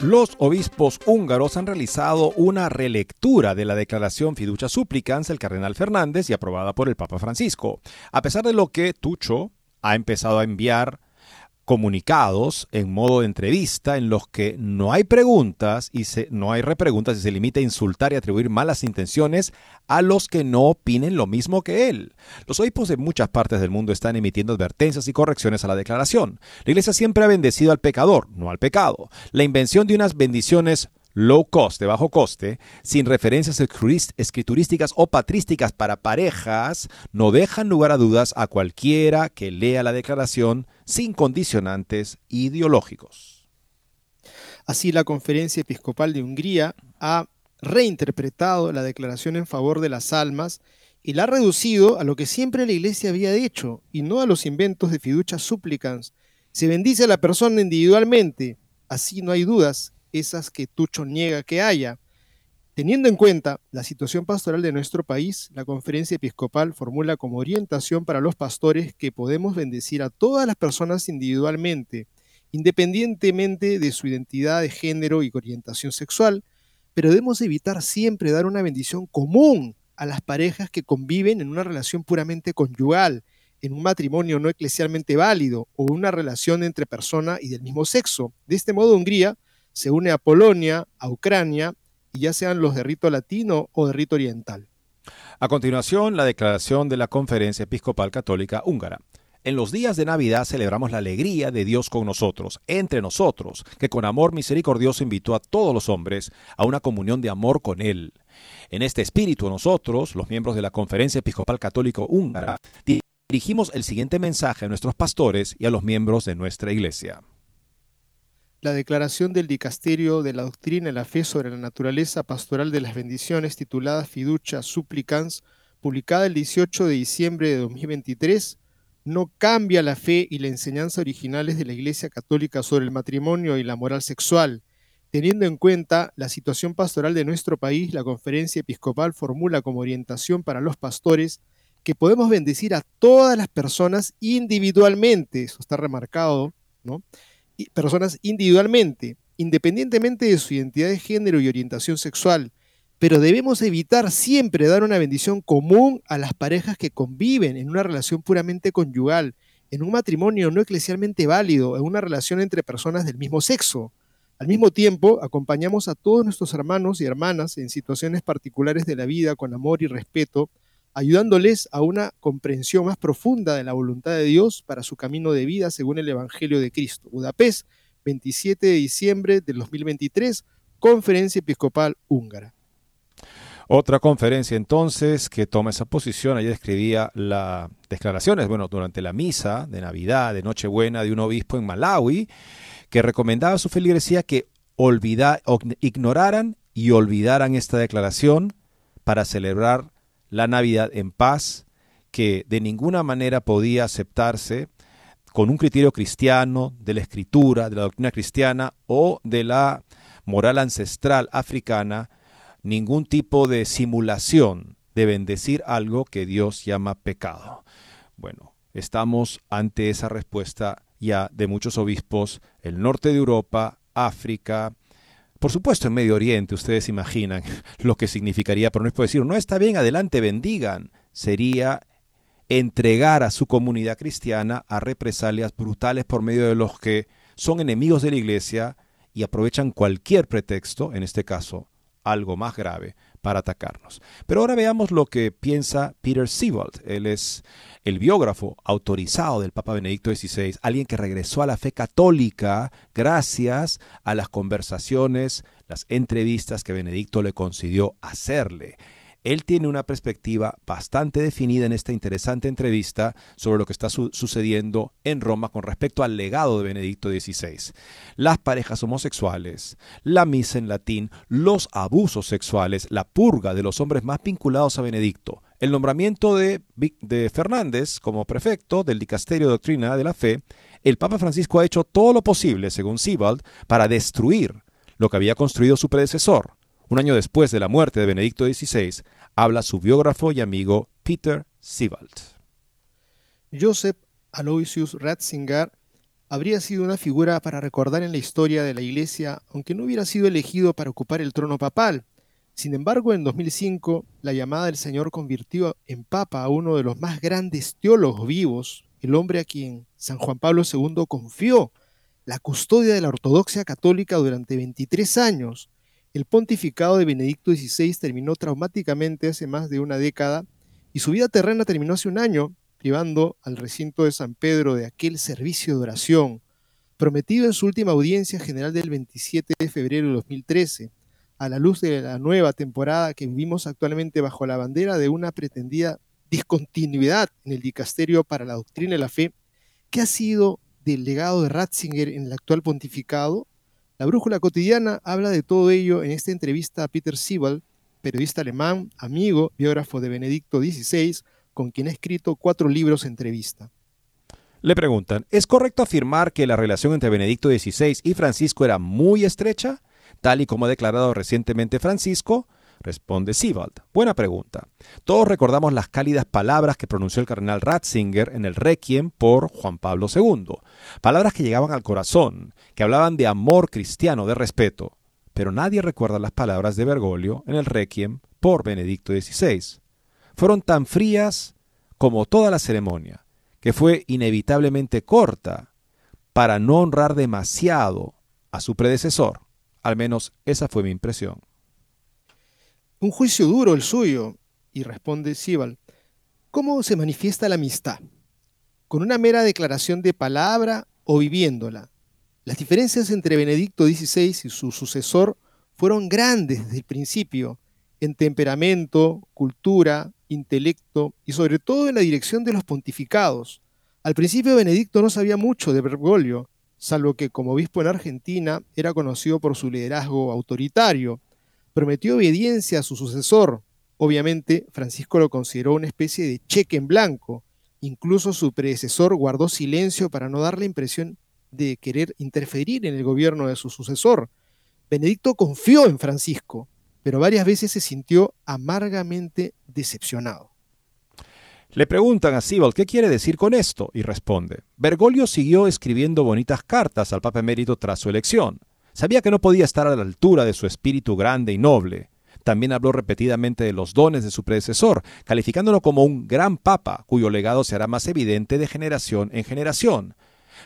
Los obispos húngaros han realizado una relectura de la declaración Fiducia Supplicans del cardenal Fernández y aprobada por el Papa Francisco. A pesar de lo que Tucho ha empezado a enviar comunicados en modo de entrevista en los que no hay preguntas y se, no hay repreguntas y se limita a insultar y atribuir malas intenciones a los que no opinen lo mismo que él. Los obispos de muchas partes del mundo están emitiendo advertencias y correcciones a la declaración. La Iglesia siempre ha bendecido al pecador, no al pecado. La invención de unas bendiciones low cost, bajo coste, sin referencias escriturísticas o patrísticas para parejas, no dejan lugar a dudas a cualquiera que lea la declaración sin condicionantes ideológicos. Así, la Conferencia Episcopal de Hungría ha reinterpretado la declaración en favor de las almas y la ha reducido a lo que siempre la Iglesia había dicho y no a los inventos de fiducia supplicans. Se bendice a la persona individualmente, así no hay dudas esas que Tucho niega que haya. Teniendo en cuenta la situación pastoral de nuestro país, la conferencia episcopal formula como orientación para los pastores que podemos bendecir a todas las personas individualmente, independientemente de su identidad de género y orientación sexual, pero debemos evitar siempre dar una bendición común a las parejas que conviven en una relación puramente conyugal, en un matrimonio no eclesialmente válido o una relación entre persona y del mismo sexo. De este modo, Hungría se une a Polonia, a Ucrania, ya sean los de rito latino o de rito oriental. A continuación, la declaración de la Conferencia Episcopal Católica Húngara. En los días de Navidad celebramos la alegría de Dios con nosotros, entre nosotros, que con amor misericordioso invitó a todos los hombres a una comunión de amor con Él. En este espíritu nosotros, los miembros de la Conferencia Episcopal Católica Húngara, dirigimos el siguiente mensaje a nuestros pastores y a los miembros de nuestra Iglesia la declaración del Dicasterio de la Doctrina y la Fe sobre la Naturaleza Pastoral de las Bendiciones, titulada Fiducia Supplicans, publicada el 18 de diciembre de 2023, no cambia la fe y la enseñanza originales de la Iglesia Católica sobre el matrimonio y la moral sexual. Teniendo en cuenta la situación pastoral de nuestro país, la conferencia episcopal formula como orientación para los pastores que podemos bendecir a todas las personas individualmente, eso está remarcado, ¿no? Personas individualmente, independientemente de su identidad de género y orientación sexual, pero debemos evitar siempre dar una bendición común a las parejas que conviven en una relación puramente conyugal, en un matrimonio no eclesialmente válido, en una relación entre personas del mismo sexo. Al mismo tiempo, acompañamos a todos nuestros hermanos y hermanas en situaciones particulares de la vida con amor y respeto, ayudándoles a una comprensión más profunda de la voluntad de Dios para su camino de vida según el Evangelio de Cristo. Budapest, 27 de diciembre del 2023, Conferencia Episcopal Húngara. Otra conferencia entonces que toma esa posición, ayer escribía las declaraciones, bueno, durante la misa de Navidad, de Nochebuena, de un obispo en Malawi, que recomendaba a su feligresía que ignoraran y olvidaran esta declaración para celebrar la Navidad en paz, que de ninguna manera podía aceptarse con un criterio cristiano de la escritura, de la doctrina cristiana o de la moral ancestral africana, ningún tipo de simulación de bendecir algo que Dios llama pecado. Bueno, estamos ante esa respuesta ya de muchos obispos, el norte de Europa, África, por supuesto, en Medio Oriente, ustedes imaginan lo que significaría por no decir, no está bien, adelante, bendigan. Sería entregar a su comunidad cristiana a represalias brutales por medio de los que son enemigos de la iglesia y aprovechan cualquier pretexto, en este caso algo más grave, para atacarnos. Pero ahora veamos lo que piensa Peter Siebold. Él es el biógrafo autorizado del Papa Benedicto XVI, alguien que regresó a la fe católica gracias a las conversaciones, las entrevistas que Benedicto le concedió hacerle. Él tiene una perspectiva bastante definida en esta interesante entrevista sobre lo que está sucediendo en Roma con respecto al legado de Benedicto XVI. Las parejas homosexuales, la misa en latín, los abusos sexuales, la purga de los hombres más vinculados a Benedicto, el nombramiento de, de Fernández como prefecto del Dicasterio de Doctrina de la Fe, el Papa Francisco ha hecho todo lo posible, según Sebald, para destruir lo que había construido su predecesor. Un año después de la muerte de Benedicto XVI, habla su biógrafo y amigo Peter Siebald. Joseph Aloysius Ratzinger habría sido una figura para recordar en la historia de la Iglesia, aunque no hubiera sido elegido para ocupar el trono papal. Sin embargo, en 2005, la llamada del Señor convirtió en papa a uno de los más grandes teólogos vivos, el hombre a quien San Juan Pablo II confió la custodia de la ortodoxia católica durante 23 años, el pontificado de Benedicto XVI terminó traumáticamente hace más de una década y su vida terrena terminó hace un año, privando al recinto de San Pedro de aquel servicio de oración, prometido en su última audiencia general del 27 de febrero de 2013, a la luz de la nueva temporada que vivimos actualmente bajo la bandera de una pretendida discontinuidad en el dicasterio para la doctrina y la fe, ¿qué ha sido del legado de Ratzinger en el actual pontificado? La Brújula Cotidiana habla de todo ello en esta entrevista a Peter Siebel, periodista alemán, amigo, biógrafo de Benedicto XVI, con quien ha escrito cuatro libros entrevista. Le preguntan, ¿es correcto afirmar que la relación entre Benedicto XVI y Francisco era muy estrecha, tal y como ha declarado recientemente Francisco? Responde Sivald. Buena pregunta. Todos recordamos las cálidas palabras que pronunció el cardenal Ratzinger en el Requiem por Juan Pablo II. Palabras que llegaban al corazón, que hablaban de amor cristiano, de respeto. Pero nadie recuerda las palabras de Bergoglio en el Requiem por Benedicto XVI. Fueron tan frías como toda la ceremonia, que fue inevitablemente corta para no honrar demasiado a su predecesor. Al menos esa fue mi impresión. Un juicio duro el suyo, y responde Sibal. ¿Cómo se manifiesta la amistad? ¿Con una mera declaración de palabra o viviéndola? Las diferencias entre Benedicto XVI y su sucesor fueron grandes desde el principio, en temperamento, cultura, intelecto y sobre todo en la dirección de los pontificados. Al principio Benedicto no sabía mucho de Bergoglio, salvo que como obispo en Argentina era conocido por su liderazgo autoritario, prometió obediencia a su sucesor. Obviamente, Francisco lo consideró una especie de cheque en blanco. Incluso su predecesor guardó silencio para no dar la impresión de querer interferir en el gobierno de su sucesor. Benedicto confió en Francisco, pero varias veces se sintió amargamente decepcionado. Le preguntan a Sibald qué quiere decir con esto y responde, Bergoglio siguió escribiendo bonitas cartas al Papa Emérito tras su elección. Sabía que no podía estar a la altura de su espíritu grande y noble. También habló repetidamente de los dones de su predecesor, calificándolo como un gran papa, cuyo legado será más evidente de generación en generación.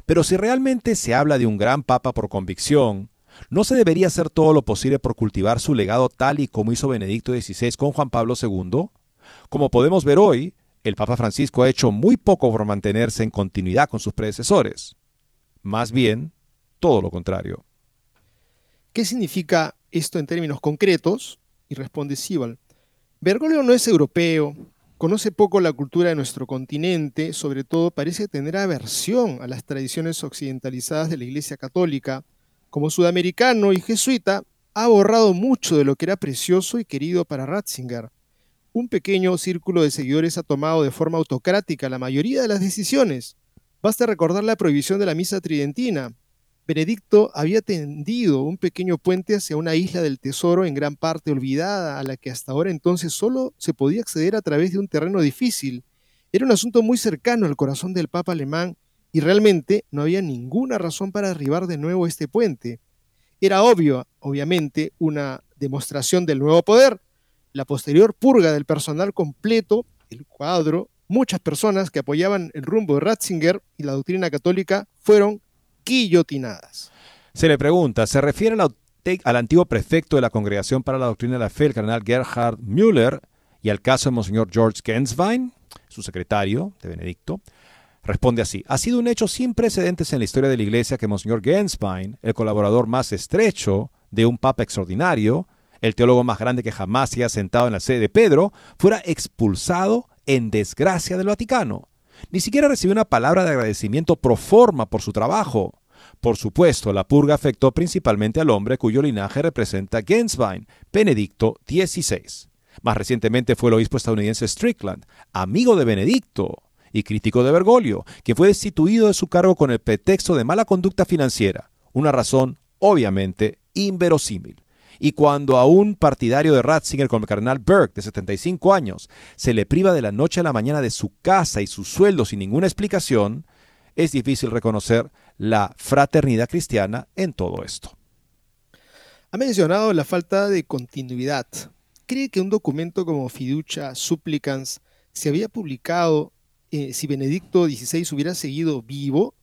Pero si realmente se habla de un gran papa por convicción, ¿no se debería hacer todo lo posible por cultivar su legado tal y como hizo Benedicto XVI con Juan Pablo II? Como podemos ver hoy, el Papa Francisco ha hecho muy poco por mantenerse en continuidad con sus predecesores. Más bien, todo lo contrario. ¿Qué significa esto en términos concretos? Y responde Sibal. Bergoglio no es europeo, conoce poco la cultura de nuestro continente, sobre todo parece tener aversión a las tradiciones occidentalizadas de la Iglesia Católica. Como sudamericano y jesuita, ha borrado mucho de lo que era precioso y querido para Ratzinger. Un pequeño círculo de seguidores ha tomado de forma autocrática la mayoría de las decisiones. Basta recordar la prohibición de la misa tridentina, Benedicto había tendido un pequeño puente hacia una isla del tesoro en gran parte olvidada, a la que hasta ahora entonces solo se podía acceder a través de un terreno difícil. Era un asunto muy cercano al corazón del Papa alemán y realmente no había ninguna razón para derribar de nuevo este puente. Era obvio, obviamente, una demostración del nuevo poder, la posterior purga del personal completo, el cuadro, muchas personas que apoyaban el rumbo de Ratzinger y la doctrina católica fueron Se le pregunta, ¿se refiere al, antiguo prefecto de la Congregación para la Doctrina de la Fe, el cardenal Gerhard Müller, y al caso de Monseñor George Genswein, su secretario de Benedicto? Responde así, ha sido un hecho sin precedentes en la historia de la Iglesia que Monseñor Genswein, el colaborador más estrecho de un papa extraordinario, el teólogo más grande que jamás se haya sentado en la sede de Pedro, fuera expulsado en desgracia del Vaticano. Ni siquiera recibió una palabra de agradecimiento pro forma por su trabajo. Por supuesto, la purga afectó principalmente al hombre cuyo linaje representa Genswein, Benedicto XVI. Más recientemente fue el obispo estadounidense Strickland, amigo de Benedicto y crítico de Bergoglio, quien fue destituido de su cargo con el pretexto de mala conducta financiera, una razón obviamente inverosímil. Y cuando a un partidario de Ratzinger como el cardenal Berg, de 75 años, se le priva de la noche a la mañana de su casa y su sueldo sin ninguna explicación, es difícil reconocer la fraternidad cristiana en todo esto. Ha mencionado la falta de continuidad. ¿Cree que un documento como Fiducia Supplicans se había publicado eh, si Benedicto XVI hubiera seguido vivo?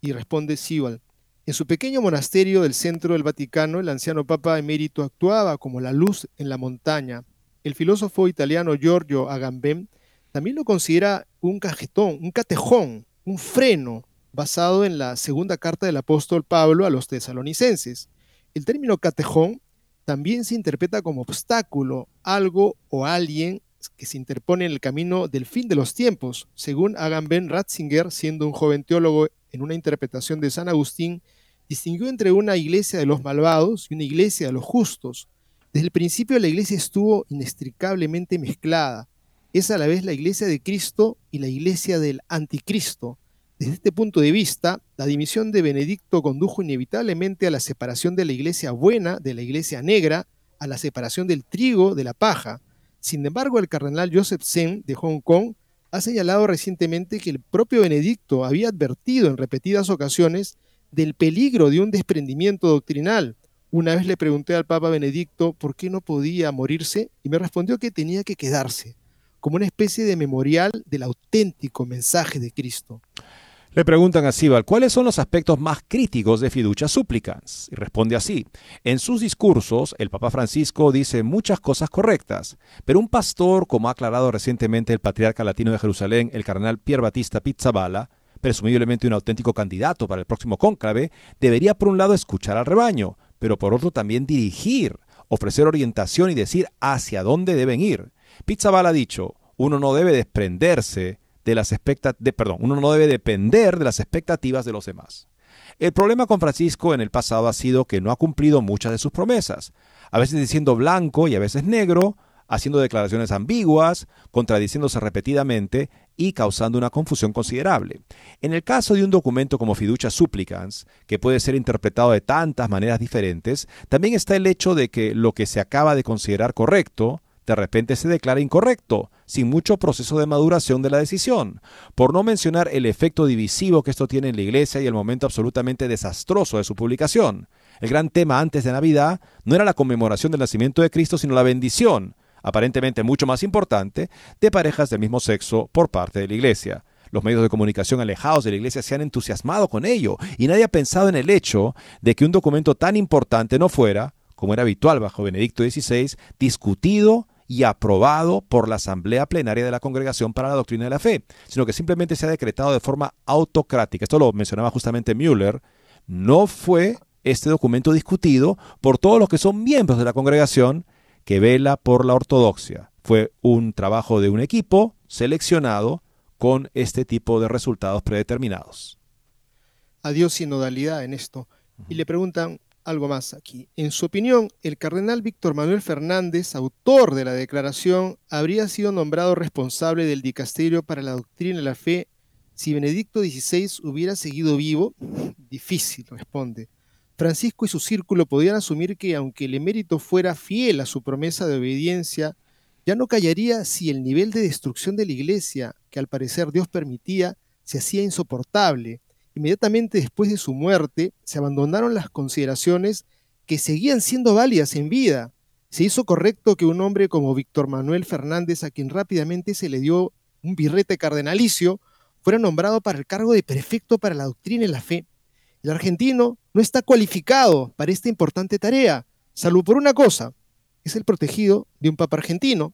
Y responde Sibal. En su pequeño monasterio del centro del Vaticano, el anciano Papa emérito actuaba como la luz en la montaña. El filósofo italiano Giorgio Agamben también lo considera un cajetón, un catejón, un freno basado en la segunda carta del apóstol Pablo a los tesalonicenses. El término catejón también se interpreta como obstáculo, algo o alguien que se interpone en el camino del fin de los tiempos, según Agamben Ratzinger, siendo un joven teólogo en una interpretación de San Agustín, distinguió entre una iglesia de los malvados y una iglesia de los justos. Desde el principio la iglesia estuvo inextricablemente mezclada. Es a la vez la iglesia de Cristo y la iglesia del anticristo. Desde este punto de vista, la dimisión de Benedicto condujo inevitablemente a la separación de la iglesia buena de la iglesia negra, a la separación del trigo de la paja. Sin embargo, el cardenal Joseph Zen de Hong Kong ha señalado recientemente que el propio Benedicto había advertido en repetidas ocasiones del peligro de un desprendimiento doctrinal. Una vez le pregunté al Papa Benedicto por qué no podía morirse y me respondió que tenía que quedarse, como una especie de memorial del auténtico mensaje de Cristo. Le preguntan a Sibal cuáles son los aspectos más críticos de Fiducia Supplicans y responde así. En sus discursos, el Papa Francisco dice muchas cosas correctas, pero un pastor, como ha aclarado recientemente el patriarca latino de Jerusalén, el cardenal Pier Batista Pizzabala, presumiblemente un auténtico candidato para el próximo cónclave, debería por un lado escuchar al rebaño, pero por otro también dirigir, ofrecer orientación y decir hacia dónde deben ir. Pizzabala ha dicho, uno no debe desprenderse de las expectativas, perdón, uno no debe depender de las expectativas de los demás. El problema con Francisco en el pasado ha sido que no ha cumplido muchas de sus promesas, a veces diciendo blanco y a veces negro, haciendo declaraciones ambiguas, contradiciéndose repetidamente y causando una confusión considerable. En el caso de un documento como Fiducia Supplicans, que puede ser interpretado de tantas maneras diferentes, también está el hecho de que lo que se acaba de considerar correcto, de repente se declara incorrecto, sin mucho proceso de maduración de la decisión, por no mencionar el efecto divisivo que esto tiene en la iglesia y el momento absolutamente desastroso de su publicación. El gran tema antes de Navidad no era la conmemoración del nacimiento de Cristo, sino la bendición, aparentemente mucho más importante, de parejas del mismo sexo por parte de la iglesia. Los medios de comunicación alejados de la iglesia se han entusiasmado con ello y nadie ha pensado en el hecho de que un documento tan importante no fuera, como era habitual bajo Benedicto XVI, discutido y aprobado por la Asamblea Plenaria de la Congregación para la Doctrina de la Fe, sino que simplemente se ha decretado de forma autocrática. Esto lo mencionaba justamente Müller. No fue este documento discutido por todos los que son miembros de la congregación que vela por la ortodoxia. Fue un trabajo de un equipo seleccionado con este tipo de resultados predeterminados. Adiós sinodalidad en esto. Y le preguntan, algo más aquí. En su opinión, el cardenal Víctor Manuel Fernández, autor de la declaración, habría sido nombrado responsable del dicasterio para la doctrina de la fe si Benedicto XVI hubiera seguido vivo. Difícil, responde. Francisco y su círculo podían asumir que, aunque el emérito fuera fiel a su promesa de obediencia, ya no callaría si el nivel de destrucción de la iglesia, que al parecer Dios permitía, se hacía insoportable Inmediatamente después de su muerte, se abandonaron las consideraciones que seguían siendo válidas en vida. Se hizo correcto que un hombre como Víctor Manuel Fernández, a quien rápidamente se le dio un birrete cardenalicio, fuera nombrado para el cargo de prefecto para la doctrina y la fe. El argentino no está cualificado para esta importante tarea, salvo por una cosa, es el protegido de un papa argentino.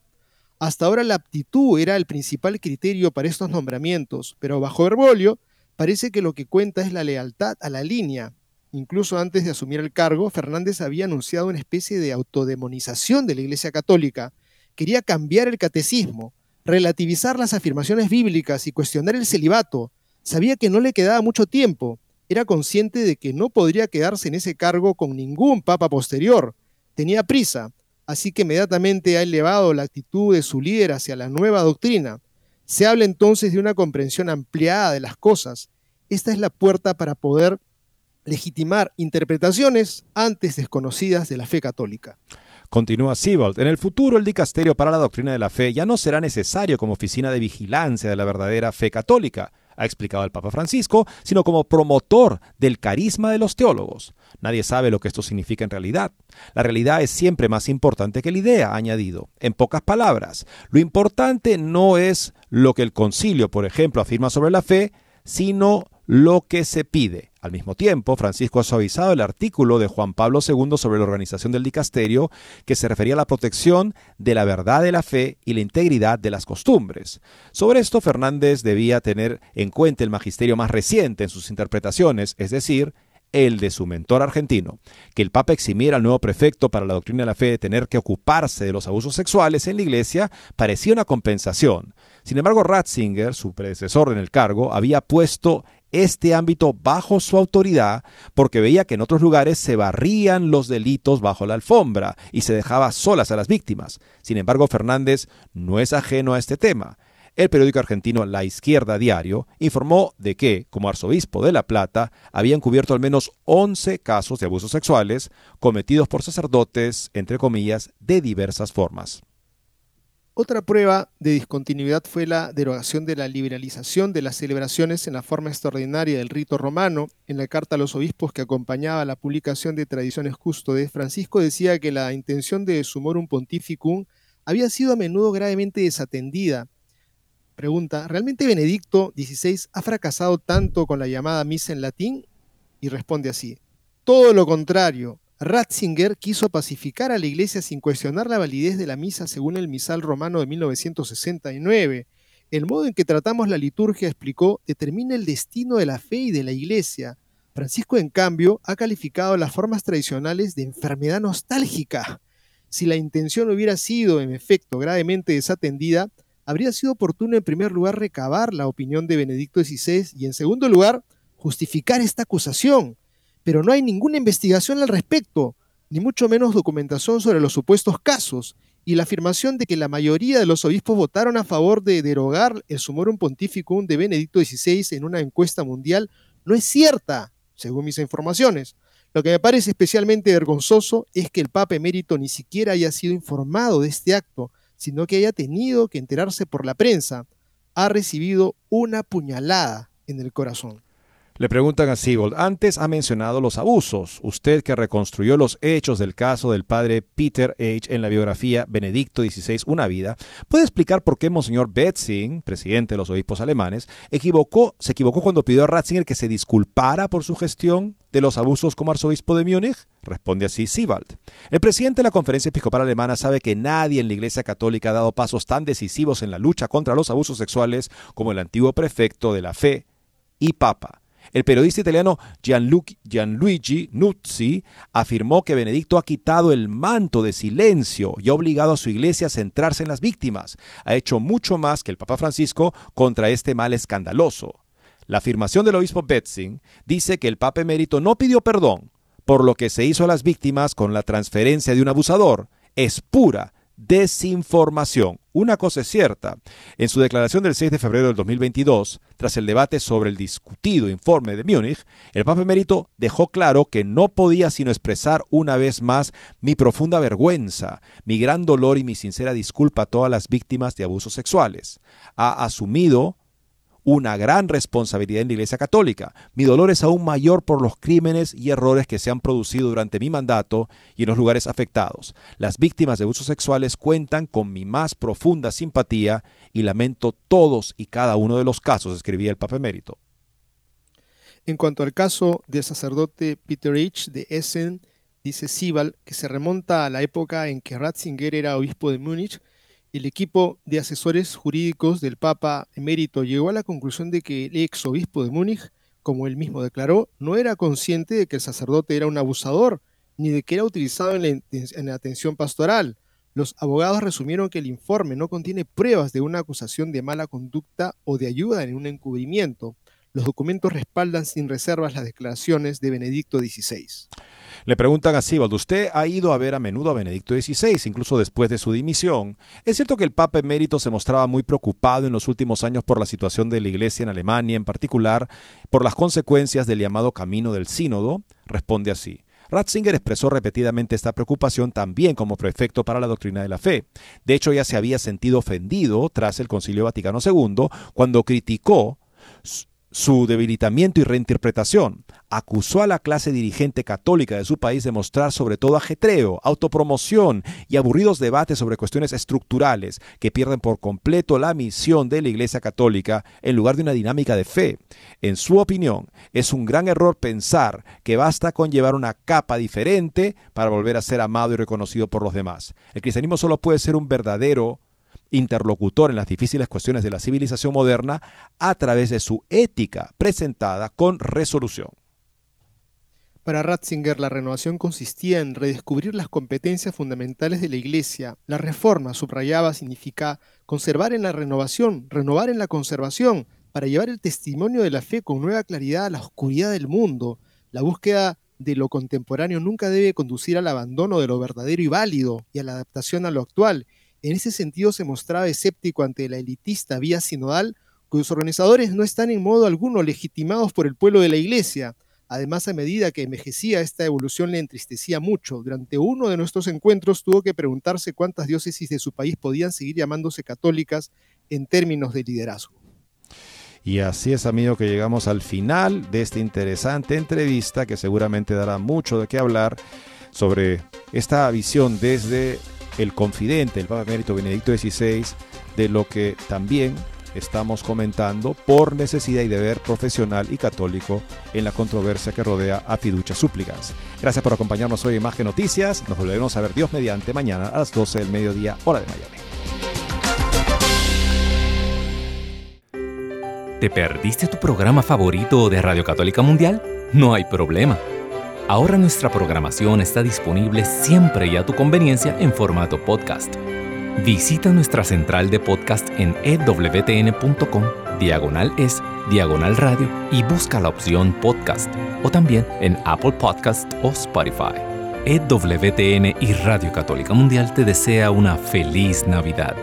Hasta ahora la aptitud era el principal criterio para estos nombramientos, pero bajo Herbolio Parece que lo que cuenta es la lealtad a la línea. Incluso antes de asumir el cargo, Fernández había anunciado una especie de autodemonización de la Iglesia Católica. Quería cambiar el catecismo, relativizar las afirmaciones bíblicas y cuestionar el celibato. Sabía que no le quedaba mucho tiempo. Era consciente de que no podría quedarse en ese cargo con ningún papa posterior. Tenía prisa, así que inmediatamente ha elevado la actitud de su líder hacia la nueva doctrina. Se habla entonces de una comprensión ampliada de las cosas. Esta es la puerta para poder legitimar interpretaciones antes desconocidas de la fe católica. Continúa Siebold. En el futuro, el dicasterio para la doctrina de la fe ya no será necesario como oficina de vigilancia de la verdadera fe católica ha explicado el Papa Francisco, sino como promotor del carisma de los teólogos. Nadie sabe lo que esto significa en realidad. La realidad es siempre más importante que la idea, ha añadido. En pocas palabras, lo importante no es lo que el concilio, por ejemplo, afirma sobre la fe, sino lo que se pide. Al mismo tiempo, Francisco ha suavizado el artículo de Juan Pablo II sobre la organización del dicasterio que se refería a la protección de la verdad de la fe y la integridad de las costumbres. Sobre esto, Fernández debía tener en cuenta el magisterio más reciente en sus interpretaciones, es decir, el de su mentor argentino. Que el Papa eximiera al nuevo prefecto para la doctrina de la fe de tener que ocuparse de los abusos sexuales en la Iglesia parecía una compensación. Sin embargo, Ratzinger, su predecesor en el cargo, había puesto este ámbito bajo su autoridad porque veía que en otros lugares se barrían los delitos bajo la alfombra y se dejaba solas a las víctimas. Sin embargo, Fernández no es ajeno a este tema. El periódico argentino La Izquierda Diario informó de que, como arzobispo de La Plata, habían cubierto al menos 11 casos de abusos sexuales cometidos por sacerdotes, entre comillas, de diversas formas. Otra prueba de discontinuidad fue la derogación de la liberalización de las celebraciones en la forma extraordinaria del rito romano. En la carta a los obispos que acompañaba la publicación de Tradiciones Custodes, Francisco decía que la intención de Sumorum Pontificum había sido a menudo gravemente desatendida. Pregunta, ¿realmente Benedicto XVI ha fracasado tanto con la llamada misa en latín? Y responde así, todo lo contrario, Ratzinger quiso pacificar a la iglesia sin cuestionar la validez de la misa según el misal romano de 1969. El modo en que tratamos la liturgia, explicó, determina el destino de la fe y de la iglesia. Francisco, en cambio, ha calificado las formas tradicionales de enfermedad nostálgica. Si la intención hubiera sido, en efecto, gravemente desatendida, habría sido oportuno en primer lugar recabar la opinión de Benedicto XVI y en segundo lugar justificar esta acusación pero no hay ninguna investigación al respecto, ni mucho menos documentación sobre los supuestos casos, y la afirmación de que la mayoría de los obispos votaron a favor de derogar el Sumorum Pontificum de Benedicto XVI en una encuesta mundial no es cierta, según mis informaciones. Lo que me parece especialmente vergonzoso es que el Papa emérito ni siquiera haya sido informado de este acto, sino que haya tenido que enterarse por la prensa. Ha recibido una puñalada en el corazón. Le preguntan a Siebold, antes ha mencionado los abusos. Usted que reconstruyó los hechos del caso del padre Peter H. en la biografía Benedicto XVI, Una vida, ¿puede explicar por qué Monseñor Betzing, presidente de los obispos alemanes, equivocó, se equivocó cuando pidió a Ratzinger que se disculpara por su gestión de los abusos como arzobispo de Múnich? Responde así Siebold. El presidente de la Conferencia Episcopal Alemana sabe que nadie en la Iglesia Católica ha dado pasos tan decisivos en la lucha contra los abusos sexuales como el antiguo prefecto de la fe y papa. El periodista italiano Gianluigi Nuzzi afirmó que Benedicto ha quitado el manto de silencio y ha obligado a su iglesia a centrarse en las víctimas. Ha hecho mucho más que el Papa Francisco contra este mal escandaloso. La afirmación del obispo Betzing dice que el Papa emérito no pidió perdón por lo que se hizo a las víctimas con la transferencia de un abusador. Es pura desinformación. Una cosa es cierta. En su declaración del 6 de febrero del 2022, tras el debate sobre el discutido informe de Múnich, el Papa Emérito dejó claro que no podía sino expresar una vez más mi profunda vergüenza, mi gran dolor y mi sincera disculpa a todas las víctimas de abusos sexuales. Ha asumido una gran responsabilidad en la Iglesia Católica. Mi dolor es aún mayor por los crímenes y errores que se han producido durante mi mandato y en los lugares afectados. Las víctimas de abusos sexuales cuentan con mi más profunda simpatía y lamento todos y cada uno de los casos, escribía el Papa Emérito. En cuanto al caso del sacerdote Peter H. de Essen, dice Sibal que se remonta a la época en que Ratzinger era obispo de Múnich el equipo de asesores jurídicos del Papa emérito llegó a la conclusión de que el ex obispo de Múnich, como él mismo declaró, no era consciente de que el sacerdote era un abusador, ni de que era utilizado en la, atención pastoral. Los abogados resumieron que el informe no contiene pruebas de una acusación de mala conducta o de ayuda en un encubrimiento. Los documentos respaldan sin reservas las declaraciones de Benedicto XVI. Le preguntan a Sibald, usted ha ido a ver a menudo a Benedicto XVI, incluso después de su dimisión. Es cierto que el Papa emérito se mostraba muy preocupado en los últimos años por la situación de la Iglesia en Alemania, en particular por las consecuencias del llamado camino del sínodo. Responde así. Ratzinger expresó repetidamente esta preocupación también como prefecto para la doctrina de la fe. De hecho, ya se había sentido ofendido tras el Concilio Vaticano II cuando criticó su debilitamiento y reinterpretación. Acusó a la clase dirigente católica de su país de mostrar sobre todo ajetreo, autopromoción y aburridos debates sobre cuestiones estructurales que pierden por completo la misión de la Iglesia Católica en lugar de una dinámica de fe. En su opinión, es un gran error pensar que basta con llevar una capa diferente para volver a ser amado y reconocido por los demás. El cristianismo solo puede ser un verdadero interlocutor en las difíciles cuestiones de la civilización moderna a través de su ética presentada con resolución. Para Ratzinger, la renovación consistía en redescubrir las competencias fundamentales de la Iglesia. La reforma, subrayaba, significa conservar en la renovación, renovar en la conservación, para llevar el testimonio de la fe con nueva claridad a la oscuridad del mundo. La búsqueda de lo contemporáneo nunca debe conducir al abandono de lo verdadero y válido y a la adaptación a lo actual, En ese sentido se mostraba escéptico ante la elitista vía sinodal, cuyos organizadores no están en modo alguno legitimados por el pueblo de la Iglesia. Además, a medida que envejecía, esta evolución le entristecía mucho. Durante uno de nuestros encuentros tuvo que preguntarse cuántas diócesis de su país podían seguir llamándose católicas en términos de liderazgo. Y así es, amigo, que llegamos al final de esta interesante entrevista que seguramente dará mucho de qué hablar sobre esta visión desde el confidente, el Papa Emérito Benedicto XVI, de lo que también estamos comentando por necesidad y deber profesional y católico en la controversia que rodea a Fiducia Súplicas. Gracias por acompañarnos hoy en Más que Noticias. Nos volveremos a ver Dios mediante mañana a las 12 del mediodía, hora de Miami. ¿Te perdiste tu programa favorito de Radio Católica Mundial? No hay problema. Ahora nuestra programación está disponible siempre y a tu conveniencia en formato podcast. Visita nuestra central de podcast en ewtn.com, diagonal es, diagonal radio y busca la opción podcast o también en Apple Podcast o Spotify. EWTN y Radio Católica Mundial te desea una feliz Navidad.